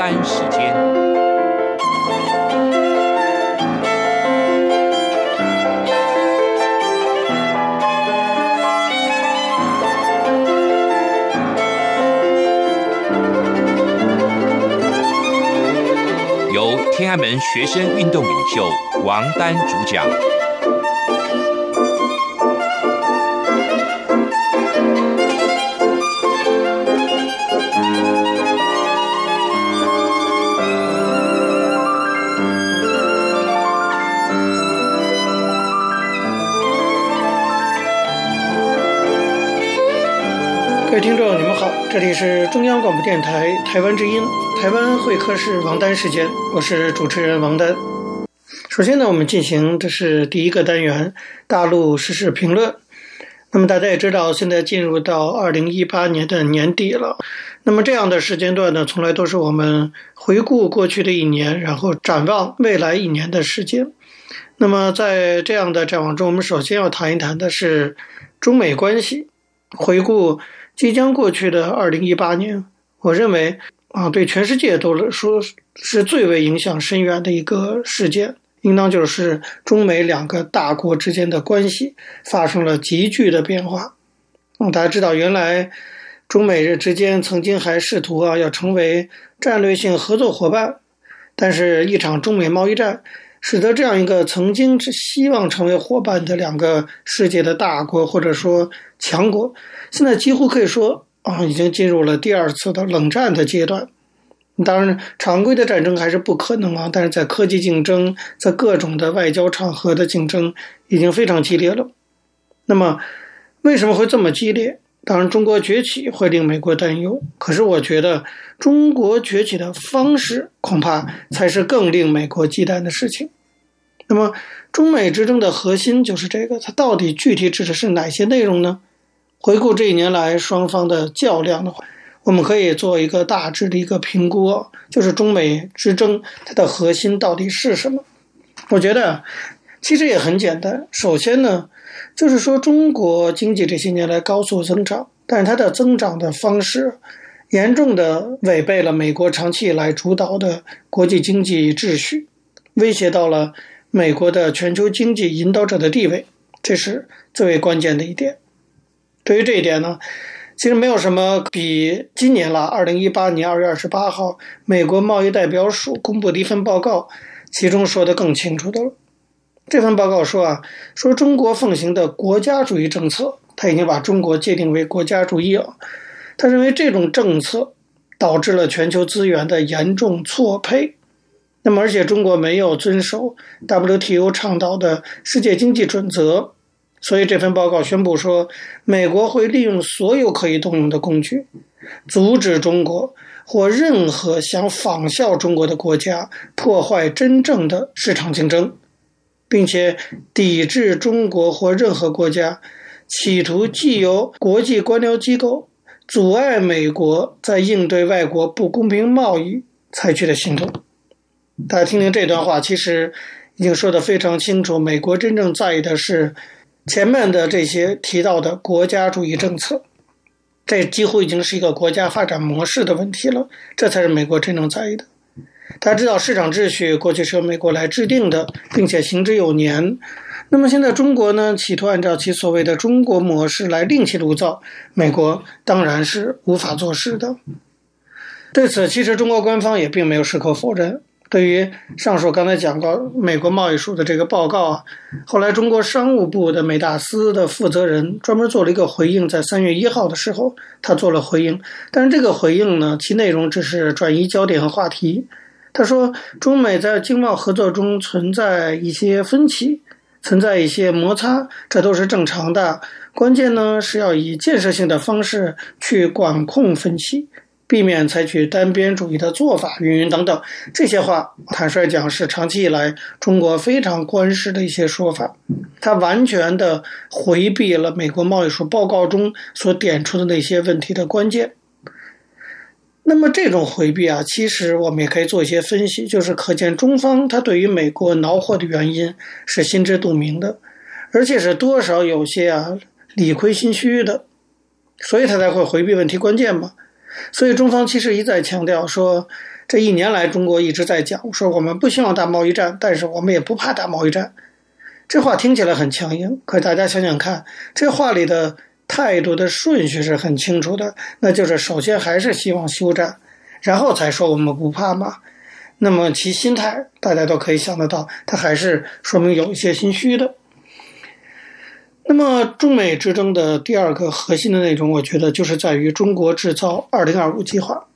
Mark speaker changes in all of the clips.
Speaker 1: 单时间，由天安门学生运动领袖王丹主
Speaker 2: 讲。这里是中央广播电台台湾之音，台湾会客室王丹时间，我是主持人王丹。首先呢，我们进行这是第一个单元，大陆时事评论。那么大家也知道，现在进入到二零一八年的年底了。那么这样的时间段呢，从来都是我们回顾过去的一年，然后展望未来一年的时间。那么在这样的展望中，我们首先要谈一谈的是中美关系，回顾。即将过去的二零一八年，我认为啊，对全世界都来说是最为影响深远的一个事件，应当就是中美两个大国之间的关系发生了急剧的变化。嗯，大家知道，原来中美日之间曾经还试图啊要成为战略性合作伙伴，但是一场中美贸易战，使得这样一个曾经是希望成为伙伴的两个世界的大国，或者说强国。现在几乎可以说啊，已经进入了第二次的冷战的阶段。当然，常规的战争还是不可能啊，但是在科技竞争，在各种的外交场合的竞争已经非常激烈了。那么，为什么会这么激烈？当然，中国崛起会令美国担忧。可是，我觉得中国崛起的方式恐怕才是更令美国忌惮的事情。那么，中美之争的核心就是这个，它到底具体指的是哪些内容呢？回顾这一年来双方的较量的话，我们可以做一个大致的一个评估，就是中美之争它的核心到底是什么？我觉得其实也很简单。首先呢，就是说中国经济这些年来高速增长，但是它的增长的方式严重的违背了美国长期以来主导的国际经济秩序，威胁到了美国的全球经济引导者的地位，这是最为关键的一点。对于这一点呢，其实没有什么比今年了，二零一八年二月二十八号，美国贸易代表署公布的一份报告，其中说的更清楚的了。这份报告说啊，说中国奉行的国家主义政策，他已经把中国界定为国家主义了。他认为这种政策导致了全球资源的严重错配。那么，而且中国没有遵守 WTO 倡导的世界经济准则。所以这份报告宣布说，美国会利用所有可以动用的工具，阻止中国或任何想仿效中国的国家破坏真正的市场竞争，并且抵制中国或任何国家企图借由国际官僚机构阻碍美国在应对外国不公平贸易采取的行动。大家听听这段话，其实已经说得非常清楚，美国真正在意的是。前面的这些提到的国家主义政策，这几乎已经是一个国家发展模式的问题了。这才是美国真正在意的。大家知道，市场秩序过去是由美国来制定的，并且行之有年。那么现在中国呢，企图按照其所谓的中国模式来另起炉灶，美国当然是无法坐视的。对此，其实中国官方也并没有矢口否认。对于上述刚才讲过美国贸易署的这个报告啊，后来中国商务部的美大司的负责人专门做了一个回应，在三月一号的时候，他做了回应。但是这个回应呢，其内容只是转移焦点和话题。他说，中美在经贸合作中存在一些分歧，存在一些摩擦，这都是正常的。关键呢，是要以建设性的方式去管控分歧。避免采取单边主义的做法，云云等等，这些话，坦率讲是长期以来中国非常官式的一些说法。他完全的回避了美国贸易署报告中所点出的那些问题的关键。那么这种回避啊，其实我们也可以做一些分析，就是可见中方他对于美国恼火的原因是心知肚明的，而且是多少有些啊理亏心虚的，所以他才会回避问题关键嘛。所以，中方其实一再强调说，这一年来，中国一直在讲说我们不希望打贸易战，但是我们也不怕打贸易战。这话听起来很强硬，可大家想想看，这话里的态度的顺序是很清楚的，那就是首先还是希望休战，然后才说我们不怕嘛。那么其心态大家都可以想得到，他还是说明有一些心虚的。那么中美之争的第二个核心的内容，我觉得就是在于中国制造二零二五计划。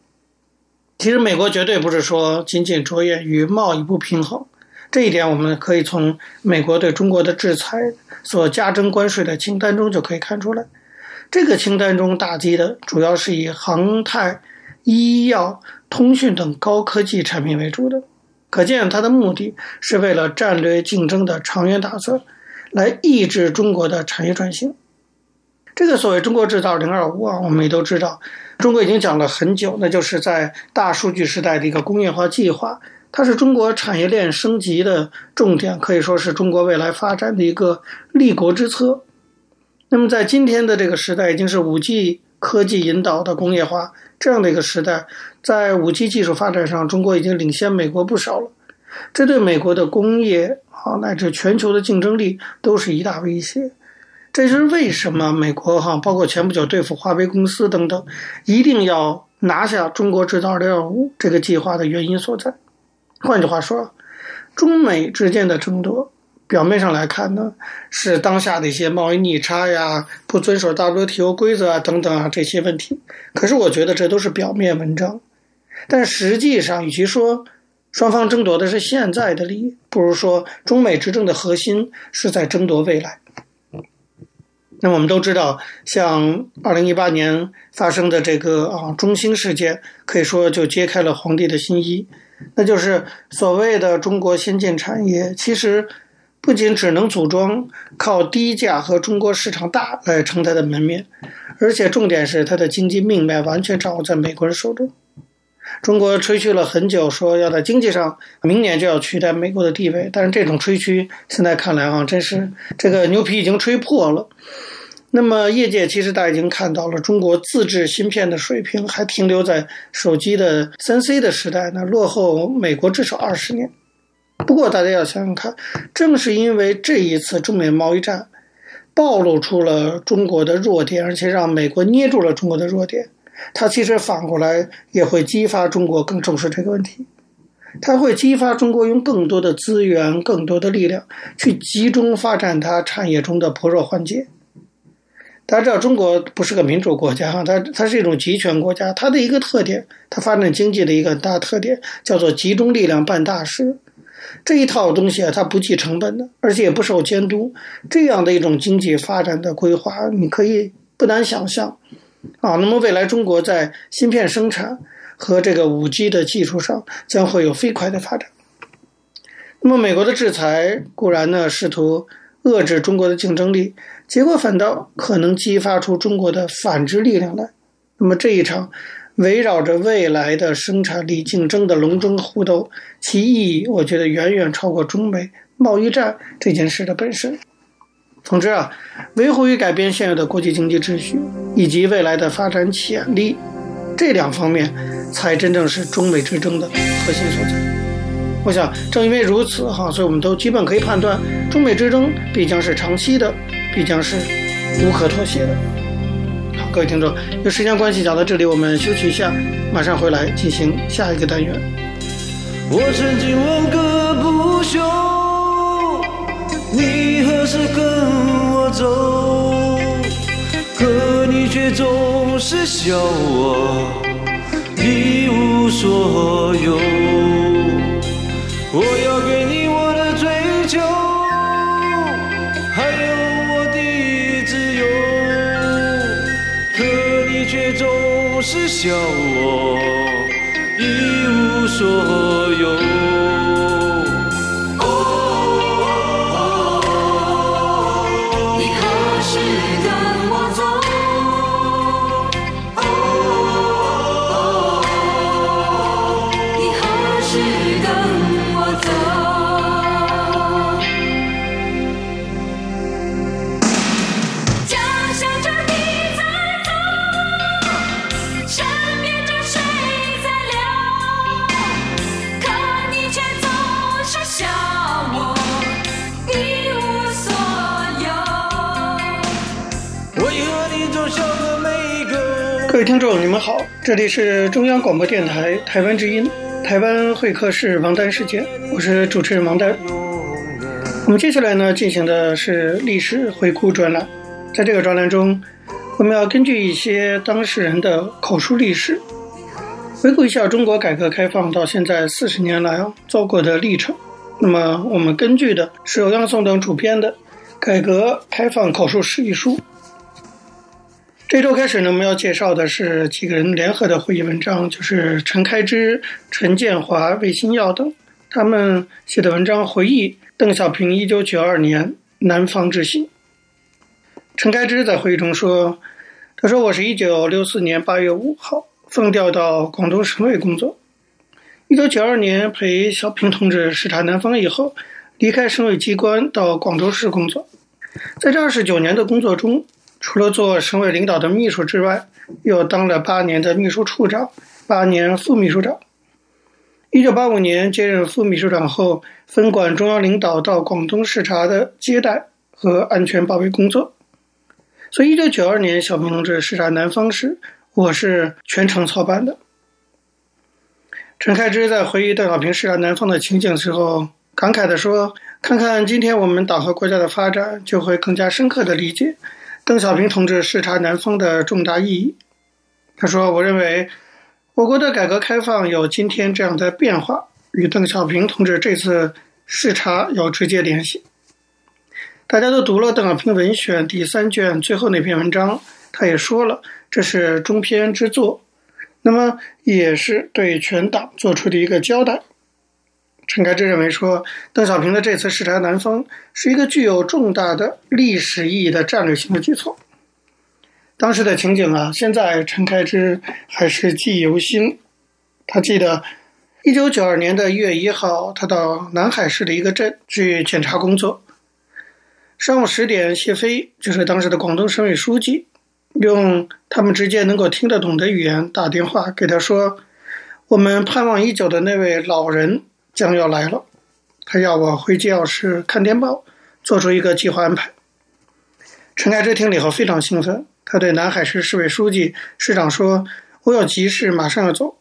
Speaker 2: 其实美国绝对不是说仅仅着眼于贸易不平衡，这一点我们可以从美国对中国的制裁所加征关税的清单中就可以看出来。这个清单中打击的主要是以航太、医药。通讯等高科技产品为主的，可见它的目的是为了战略竞争的长远打算，来抑制中国的产业转型。这个所谓“中国制造 2025” 啊，我们也都知道，中国已经讲了很久，那就是在大数据时代的一个工业化计划，它是中国产业链升级的重点，可以说是中国未来发展的一个立国之策。那么在今天的这个时代，已经是 5G 科技引导的工业化。这样的一个时代，在五 G 技术发展上，中国已经领先美国不少了。这对美国的工业啊，乃至全球的竞争力都是一大威胁。这就是为什么美国哈，包括前不久对付华为公司等等，一定要拿下中国制造2025这个计划的原因所在。换句话说，中美之间的争夺。表面上来看呢，是当下的一些贸易逆差呀、不遵守 WTO 规则啊等等啊这些问题。可是我觉得这都是表面文章，但实际上，与其说双方争夺的是现在的利益，不如说中美之争的核心是在争夺未来。那我们都知道，像2018年发生的这个啊中兴事件，可以说就揭开了皇帝的新衣，那就是所谓的中国先进产业，其实。不仅只能组装靠低价和中国市场大来撑它的门面，而且重点是它的经济命脉完全掌握在美国人手中。中国吹嘘了很久，说要在经济上明年就要取代美国的地位，但是这种吹嘘现在看来啊，真是这个牛皮已经吹破了。那么业界其实大家已经看到了，中国自制芯片的水平还停留在手机的三 C 的时代呢，落后美国至少二十年。不过，大家要想想看，正是因为这一次中美贸易战暴露出了中国的弱点，而且让美国捏住了中国的弱点，它其实反过来也会激发中国更重视这个问题。它会激发中国用更多的资源、更多的力量去集中发展它产业中的薄弱环节。大家知道，中国不是个民主国家哈，它它是一种集权国家，它的一个特点，它发展经济的一个大特点叫做集中力量办大事。这一套东西啊，它不计成本的，而且也不受监督。这样的一种经济发展的规划，你可以不难想象啊。那么未来中国在芯片生产和这个五 G 的技术上将会有飞快的发展。那么美国的制裁固然呢，试图遏制中国的竞争力，结果反倒可能激发出中国的反制力量来。那么这一场。围绕着未来的生产力竞争的龙争虎斗，其意义我觉得远远超过中美贸易战这件事的本身。总之啊，维护与改变现有的国际经济秩序以及未来的发展潜力，这两方面才真正是中美之争的核心所在。我想，正因为如此哈，所以我们都基本可以判断，中美之争必将是长期的，必将是无可妥协的。各位听众，由时间关系讲到这里，我们休息一下，马上回来进行下一个单元。
Speaker 3: 我曾经问个不休，你何时跟我走？可你却总是笑我一无所有。我要给你是笑我一无所
Speaker 2: 听众，你们好，这里是中央广播电台台湾之音，台湾会客室王丹事件，我是主持人王丹。我们接下来呢进行的是历史回顾专栏，在这个专栏中，我们要根据一些当事人的口述历史，回顾一下中国改革开放到现在四十年来走过的历程。那么，我们根据的是欧阳松等主编的《改革开放口述史》一书。这周开始呢，我们要介绍的是几个人联合的会议文章，就是陈开之、陈建华、魏新耀等他们写的文章，回忆邓小平一九九二年南方之行。陈开之在会议中说：“他说我是一九六四年八月五号奉调到广东省委工作，一九九二年陪小平同志视察南方以后，离开省委机关到广州市工作，在这二十九年的工作中。”除了做省委领导的秘书之外，又当了八年的秘书处长，八年副秘书长。一九八五年接任副秘书长后，分管中央领导到广东视察的接待和安全保卫工作。所以，一九九二年小平同志视察南方时，我是全程操办的。陈开之在回忆邓小平视察南方的情景时候，感慨地说：“看看今天我们党和国家的发展，就会更加深刻地理解。”邓小平同志视察南方的重大意义。他说：“我认为，我国的改革开放有今天这样的变化，与邓小平同志这次视察有直接联系。大家都读了《邓小平文选》第三卷最后那篇文章，他也说了，这是中篇之作，那么也是对全党做出的一个交代。”陈开之认为说，邓小平的这次视察南方是一个具有重大的历史意义的战略性的举措。当时的情景啊，现在陈开之还是记忆犹新。他记得，一九九二年的一月一号，他到南海市的一个镇去检查工作。上午十点，谢飞就是当时的广东省委书记，用他们直接能够听得懂的语言打电话给他说：“我们盼望已久的那位老人。”将要来了，他要我回机要室看电报，做出一个计划安排。陈开之听了以后非常兴奋，他对南海市市委书记、市长说：“我有急事，马上要走。”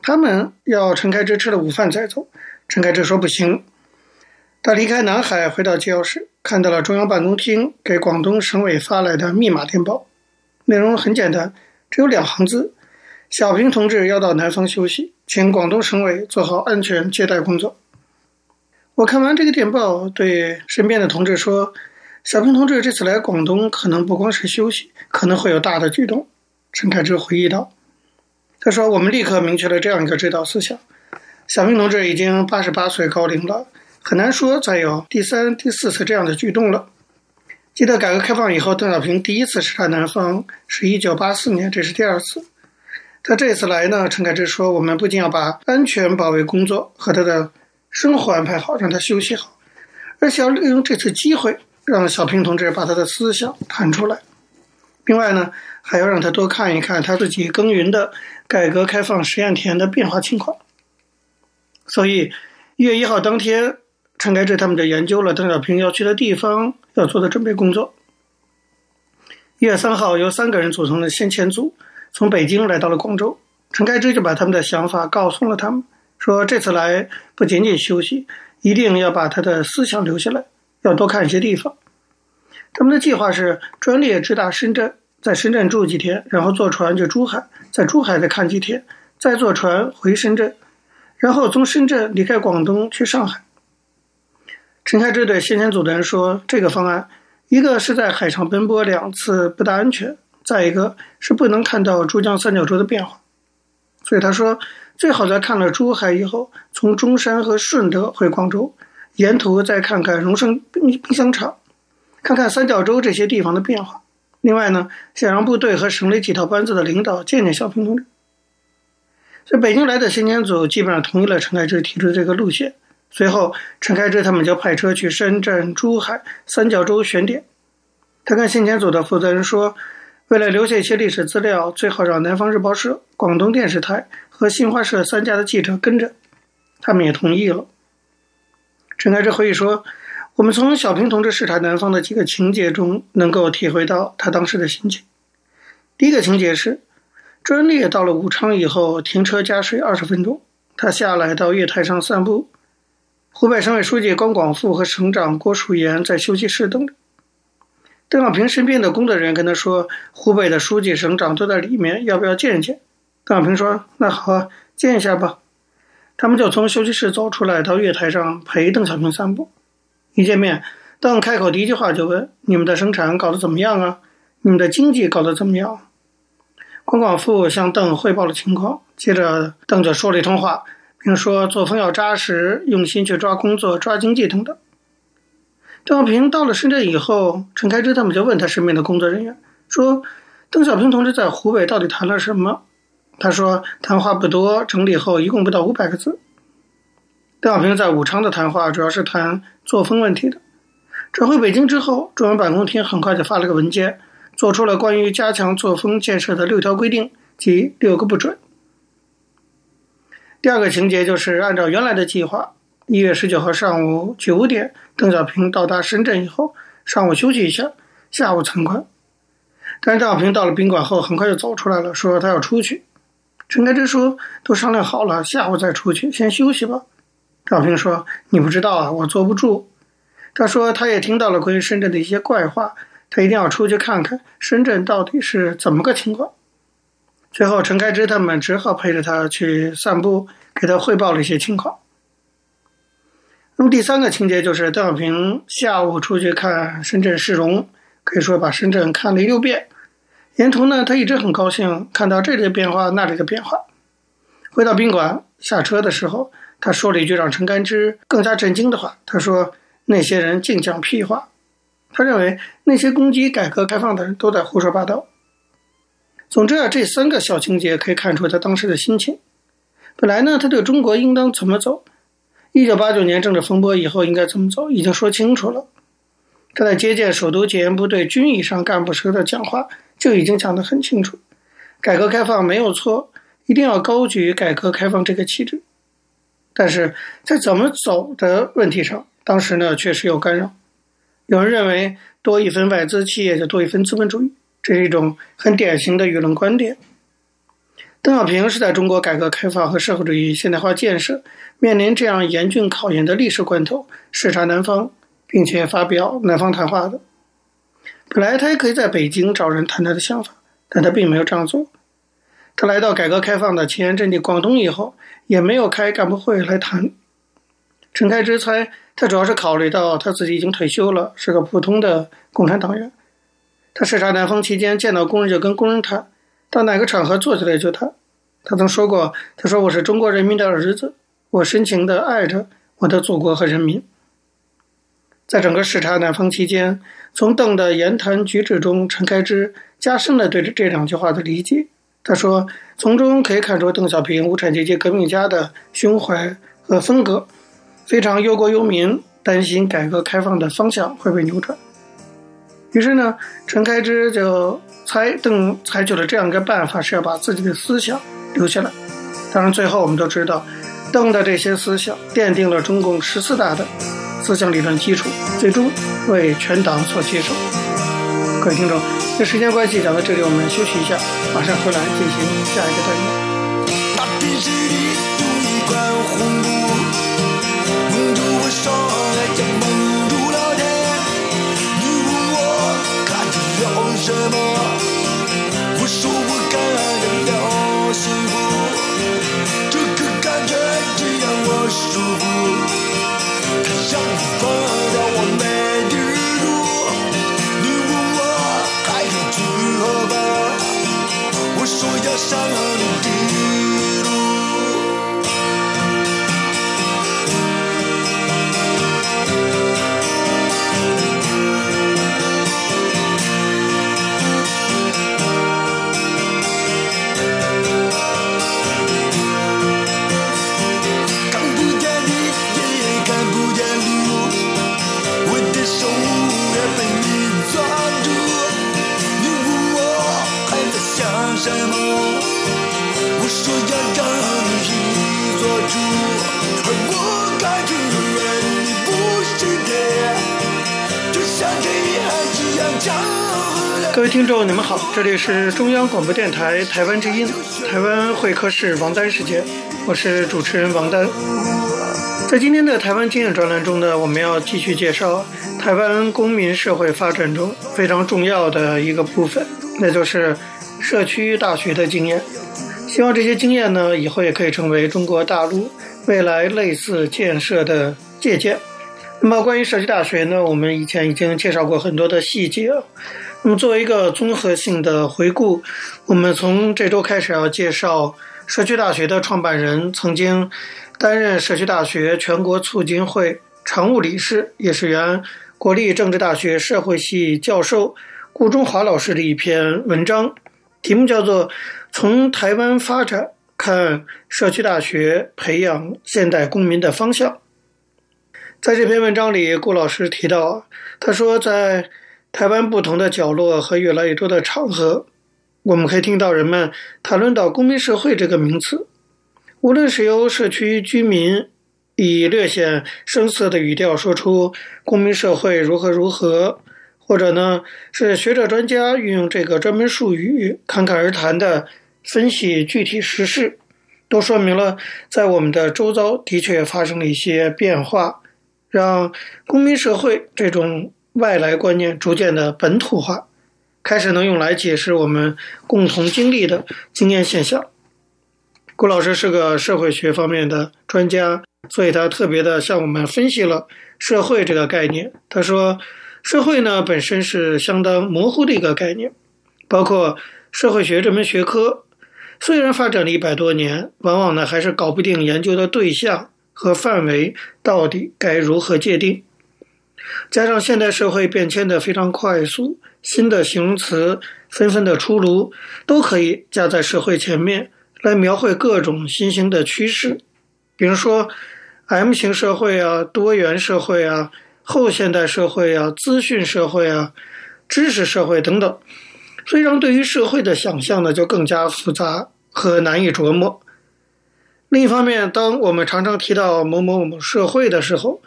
Speaker 2: 他们要陈开之吃了午饭再走。陈开之说：“不行。”他离开南海，回到机要室，看到了中央办公厅给广东省委发来的密码电报，内容很简单，只有两行字。小平同志要到南方休息，请广东省委做好安全接待工作。我看完这个电报，对身边的同志说：“小平同志这次来广东，可能不光是休息，可能会有大的举动。”陈开之回忆道：“他说，我们立刻明确了这样一个指导思想：小平同志已经八十八岁高龄了，很难说再有第三、第四次这样的举动了。记得改革开放以后，邓小平第一次视察南方是一九八四年，这是第二次。”他这次来呢，陈开之说：“我们不仅要把安全保卫工作和他的生活安排好，让他休息好，而且要利用这次机会，让小平同志把他的思想谈出来。另外呢，还要让他多看一看他自己耕耘的改革开放实验田的变化情况。所以，一月一号当天，陈开之他们就研究了邓小平要去的地方要做的准备工作。一月三号，由三个人组成的先遣组。从北京来到了广州，陈开枝就把他们的想法告诉了他们，说这次来不仅仅休息，一定要把他的思想留下来，要多看一些地方。他们的计划是专列直达深圳，在深圳住几天，然后坐船去珠海，在珠海再看几天，再坐船回深圳，然后从深圳离开广东去上海。陈开枝对先遣组的人说：“这个方案，一个是在海上奔波两次不大安全。”再一个是不能看到珠江三角洲的变化，所以他说最好在看了珠海以后，从中山和顺德回广州，沿途再看看荣盛冰冰箱厂，看看三角洲这些地方的变化。另外呢，想让部队和省里几套班子的领导见见小平同志。所以北京来的先遣组基本上同意了陈开之提出的这个路线。随后，陈开之他们就派车去深圳、珠海、三角洲选点。他跟先遣组的负责人说。为了留下一些历史资料，最好让南方日报社、广东电视台和新华社三家的记者跟着。他们也同意了。陈开之回忆说：“我们从小平同志视察南方的几个情节中，能够体会到他当时的心情。第一个情节是，专列到了武昌以后，停车加水二十分钟，他下来到月台上散步。湖北省委书记关广富和省长郭淑妍在休息室等着。邓小平身边的工作人员跟他说：“湖北的书记、省长都在里面，要不要见一见？”邓小平说：“那好，见一下吧。”他们就从休息室走出来，到月台上陪邓小平散步。一见面，邓开口第一句话就问：“你们的生产搞得怎么样啊？你们的经济搞得怎么样？”关广富向邓汇报了情况，接着邓就说了一通话，并说作风要扎实，用心去抓工作、抓经济等等。邓小平到了深圳以后，陈开之他们就问他身边的工作人员说：“邓小平同志在湖北到底谈了什么？”他说：“谈话不多，整理后一共不到五百个字。”邓小平在武昌的谈话主要是谈作风问题的。转回北京之后，中央办公厅很快就发了个文件，做出了关于加强作风建设的六条规定及六个不准。第二个情节就是按照原来的计划。一月十九号上午九点，邓小平到达深圳以后，上午休息一下，下午参观。但是邓小平到了宾馆后，很快就走出来了，说他要出去。陈开之说：“都商量好了，下午再出去，先休息吧。”邓小平说：“你不知道啊，我坐不住。”他说：“他也听到了关于深圳的一些怪话，他一定要出去看看深圳到底是怎么个情况。”最后，陈开之他们只好陪着他去散步，给他汇报了一些情况。那么第三个情节就是邓小平下午出去看深圳市容，可以说把深圳看了一溜遍。沿途呢，他一直很高兴看到这里的变化，那里的变化。回到宾馆下车的时候，他说了一句让陈干之更加震惊的话。他说：“那些人净讲屁话。”他认为那些攻击改革开放的人都在胡说八道。总之啊，这三个小情节可以看出他当时的心情。本来呢，他对中国应当怎么走？一九八九年政治风波以后应该怎么走，已经说清楚了。他在接见首都戒严部队军以上干部时的讲话就已经讲得很清楚：改革开放没有错，一定要高举改革开放这个旗帜。但是在怎么走的问题上，当时呢确实有干扰。有人认为多一分外资企业就多一分资本主义，这是一种很典型的舆论观点。邓小平是在中国改革开放和社会主义现代化建设面临这样严峻考验的历史关头，视察南方，并且发表南方谈话的。本来他也可以在北京找人谈他的想法，但他并没有这样做。他来到改革开放的前沿阵地广东以后，也没有开干部会来谈。陈开之猜，他主要是考虑到他自己已经退休了，是个普通的共产党员。他视察南方期间，见到工人就跟工人谈。到哪个场合坐起来就谈。他曾说过：“他说我是中国人民的儿子，我深情地爱着我的祖国和人民。”在整个视察南方期间，从邓的言谈举止中，陈开之加深了对这两句话的理解。他说：“从中可以看出邓小平无产阶级革命家的胸怀和风格，非常忧国忧民，担心改革开放的方向会被扭转。”于是呢，陈开之就。才邓采取了这样一个办法，是要把自己的思想留下来。当然，最后我们都知道，邓的这些思想奠定了中共十四大的思想理论基础，最终为全党所接受。各位听众，因时间关系讲到这里，我们休息一下，马上回来进行下一个单元。
Speaker 3: 伤了你的？
Speaker 2: 各位听众，你们好，这里是中央广播电台台湾之音，台湾会客室王丹时间，我是主持人王丹。在今天的台湾经验专栏中呢，我们要继续介绍台湾公民社会发展中非常重要的一个部分，那就是社区大学的经验。希望这些经验呢，以后也可以成为中国大陆未来类似建设的借鉴。那么，关于社区大学呢，我们以前已经介绍过很多的细节。那么，作为一个综合性的回顾，我们从这周开始要介绍社区大学的创办人，曾经担任社区大学全国促进会常务理事，也是原国立政治大学社会系教授顾中华老师的一篇文章，题目叫做《从台湾发展看社区大学培养现代公民的方向》。在这篇文章里，顾老师提到，他说，在台湾不同的角落和越来越多的场合，我们可以听到人们谈论到“公民社会”这个名词。无论是由社区居民以略显生涩的语调说出“公民社会如何如何”，或者呢是学者专家运用这个专门术语侃侃而谈的分析具体时事，都说明了在我们的周遭的确发生了一些变化。让公民社会这种外来观念逐渐的本土化，开始能用来解释我们共同经历的经验现象。顾老师是个社会学方面的专家，所以他特别的向我们分析了社会这个概念。他说，社会呢本身是相当模糊的一个概念，包括社会学这门学科，虽然发展了一百多年，往往呢还是搞不定研究的对象。和范围到底该如何界定？加上现代社会变迁的非常快速，新的形容词纷纷的出炉，都可以加在社会前面来描绘各种新兴的趋势。比如说，M 型社会啊，多元社会啊，后现代社会啊，资讯社会啊，知识社会等等。所以，让对于社会的想象呢，就更加复杂和难以琢磨。另一方面，当我们常常提到某某某社会的时候，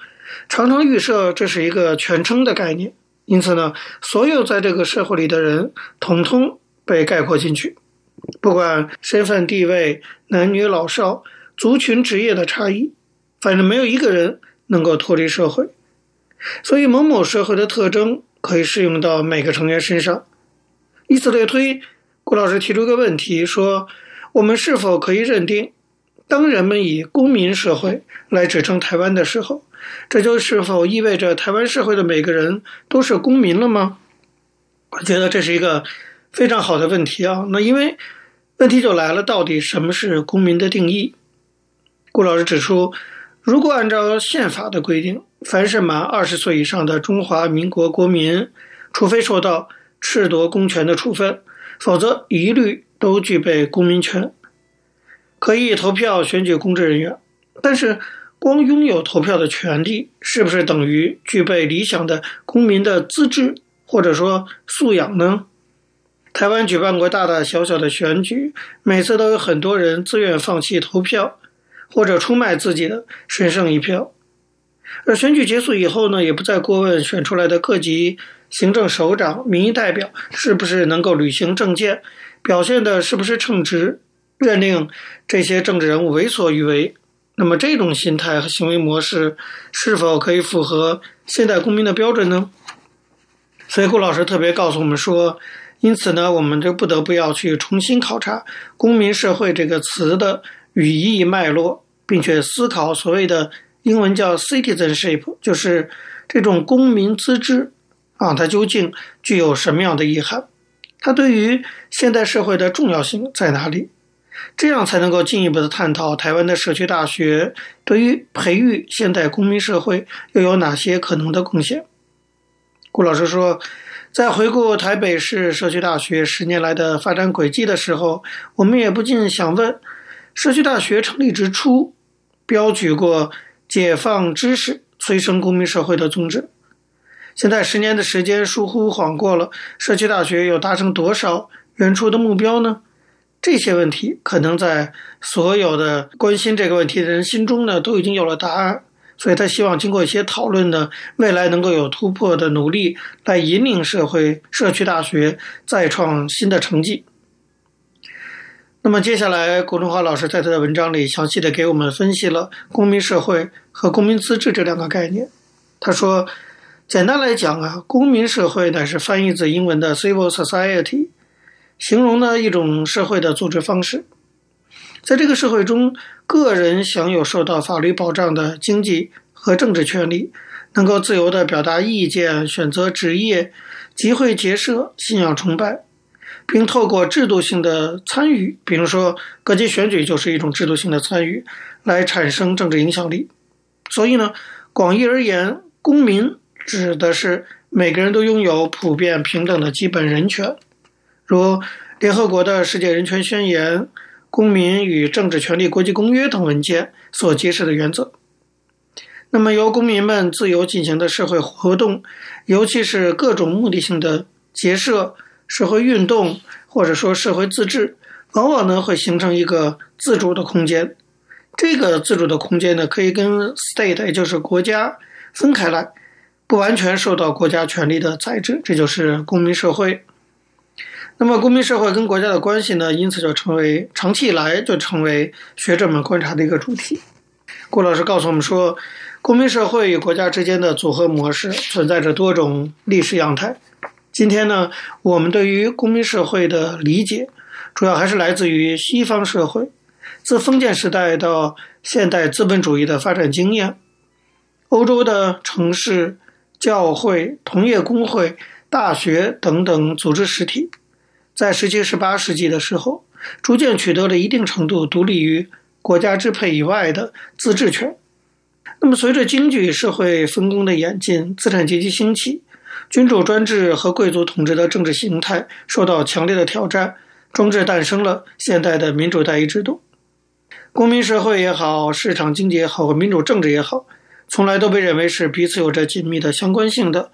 Speaker 2: 常常预设这是一个全称的概念，因此呢，所有在这个社会里的人，统统被概括进去，不管身份地位、男女老少、族群职业的差异，反正没有一个人能够脱离社会。所以，某某社会的特征可以适用到每个成员身上。以此类推，顾老师提出一个问题，说：我们是否可以认定？当人们以公民社会来指称台湾的时候，这就是否意味着台湾社会的每个人都是公民了吗？我觉得这是一个非常好的问题啊。那因为问题就来了，到底什么是公民的定义？顾老师指出，如果按照宪法的规定，凡是满二十岁以上的中华民国国民，除非受到褫夺公权的处分，否则一律都具备公民权。可以投票选举公职人员，但是光拥有投票的权利，是不是等于具备理想的公民的资质或者说素养呢？台湾举办过大大小小的选举，每次都有很多人自愿放弃投票，或者出卖自己的神圣一票。而选举结束以后呢，也不再过问选出来的各级行政首长、民意代表是不是能够履行政见，表现的是不是称职。认定这些政治人物为所欲为，那么这种心态和行为模式是否可以符合现代公民的标准呢？所以顾老师特别告诉我们说，因此呢，我们就不得不要去重新考察“公民社会”这个词的语义脉络，并且思考所谓的英文叫 “citizenship”，就是这种公民资质啊，它究竟具有什么样的意涵？它对于现代社会的重要性在哪里？这样才能够进一步的探讨台湾的社区大学对于培育现代公民社会又有哪些可能的贡献。顾老师说，在回顾台北市社区大学十年来的发展轨迹的时候，我们也不禁想问：社区大学成立之初，标举过解放知识、催生公民社会的宗旨。现在十年的时间疏忽晃过了，社区大学又达成多少原初的目标呢？这些问题可能在所有的关心这个问题的人心中呢，都已经有了答案。所以他希望经过一些讨论呢，未来能够有突破的努力，来引领社会社区大学再创新的成绩。那么接下来，谷中华老师在他的文章里详细的给我们分析了公民社会和公民自治这两个概念。他说，简单来讲啊，公民社会乃是翻译自英文的 civil society，形容呢一种社会的组织方式。在这个社会中，个人享有受到法律保障的经济和政治权利，能够自由地表达意见、选择职业、集会结社、信仰崇拜，并透过制度性的参与，比如说各级选举就是一种制度性的参与，来产生政治影响力。所以呢，广义而言，公民指的是每个人都拥有普遍平等的基本人权，如联合国的世界人权宣言。公民与政治权利国际公约等文件所揭示的原则。那么，由公民们自由进行的社会活动，尤其是各种目的性的结社、社会运动，或者说社会自治，往往呢会形成一个自主的空间。这个自主的空间呢，可以跟 state，也就是国家分开来，不完全受到国家权力的宰制。这就是公民社会。那么，公民社会跟国家的关系呢，因此就成为长期以来就成为学者们观察的一个主题。顾老师告诉我们说，公民社会与国家之间的组合模式存在着多种历史样态。今天呢，我们对于公民社会的理解，主要还是来自于西方社会，自封建时代到现代资本主义的发展经验。欧洲的城市、教会、同业工会、大学等等组织实体。在十七、十八世纪的时候，逐渐取得了一定程度独立于国家支配以外的自治权。那么，随着经济社会分工的演进，资产阶级兴起，君主专制和贵族统治的政治形态受到强烈的挑战，终至诞生了现代的民主代议制度。公民社会也好，市场经济也好，和民主政治也好，从来都被认为是彼此有着紧密的相关性的。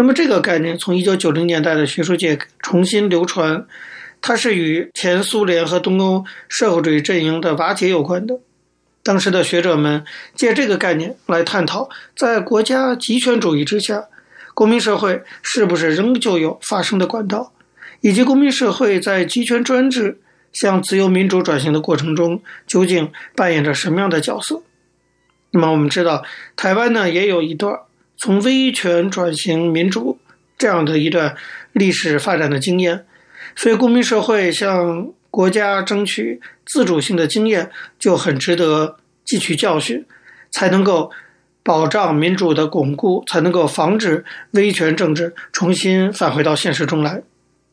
Speaker 2: 那么这个概念从一九九零年代的学术界重新流传，它是与前苏联和东欧社会主义阵营的瓦解有关的。当时的学者们借这个概念来探讨，在国家集权主义之下，公民社会是不是仍旧有发生的管道，以及公民社会在集权专制向自由民主转型的过程中究竟扮演着什么样的角色？那么我们知道，台湾呢也有一段。从威权转型民主这样的一段历史发展的经验，所以公民社会向国家争取自主性的经验就很值得汲取教训，才能够保障民主的巩固，才能够防止威权政治重新返回到现实中来。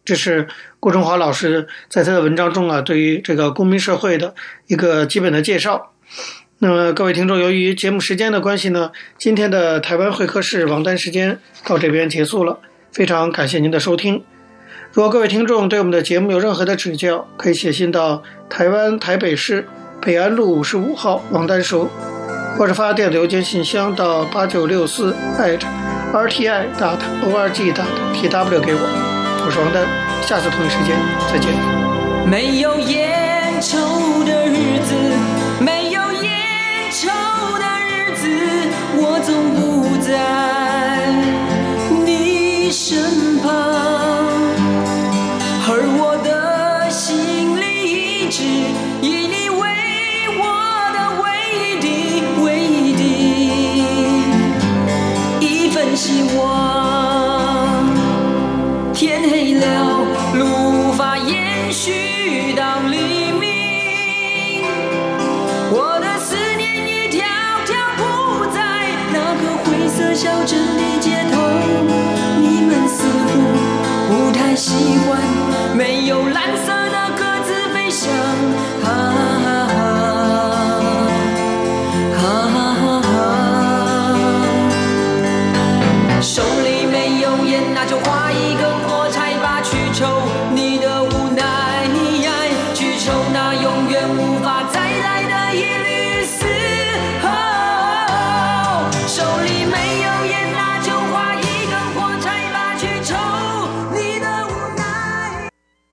Speaker 2: 这是顾中华老师在他的文章中啊，对于这个公民社会的一个基本的介绍。那么，各位听众，由于节目时间的关系呢，今天的台湾会客室王丹时间到这边结束了。非常感谢您的收听。如果各位听众对我们的节目有任何的指教，可以写信到台湾台北市北安路五十五号王丹收，或者发电子邮件信箱到八九六四艾特 @rti dot org dot tw 给我。我是王丹，下次同一时间再见。
Speaker 4: 没有烟在你身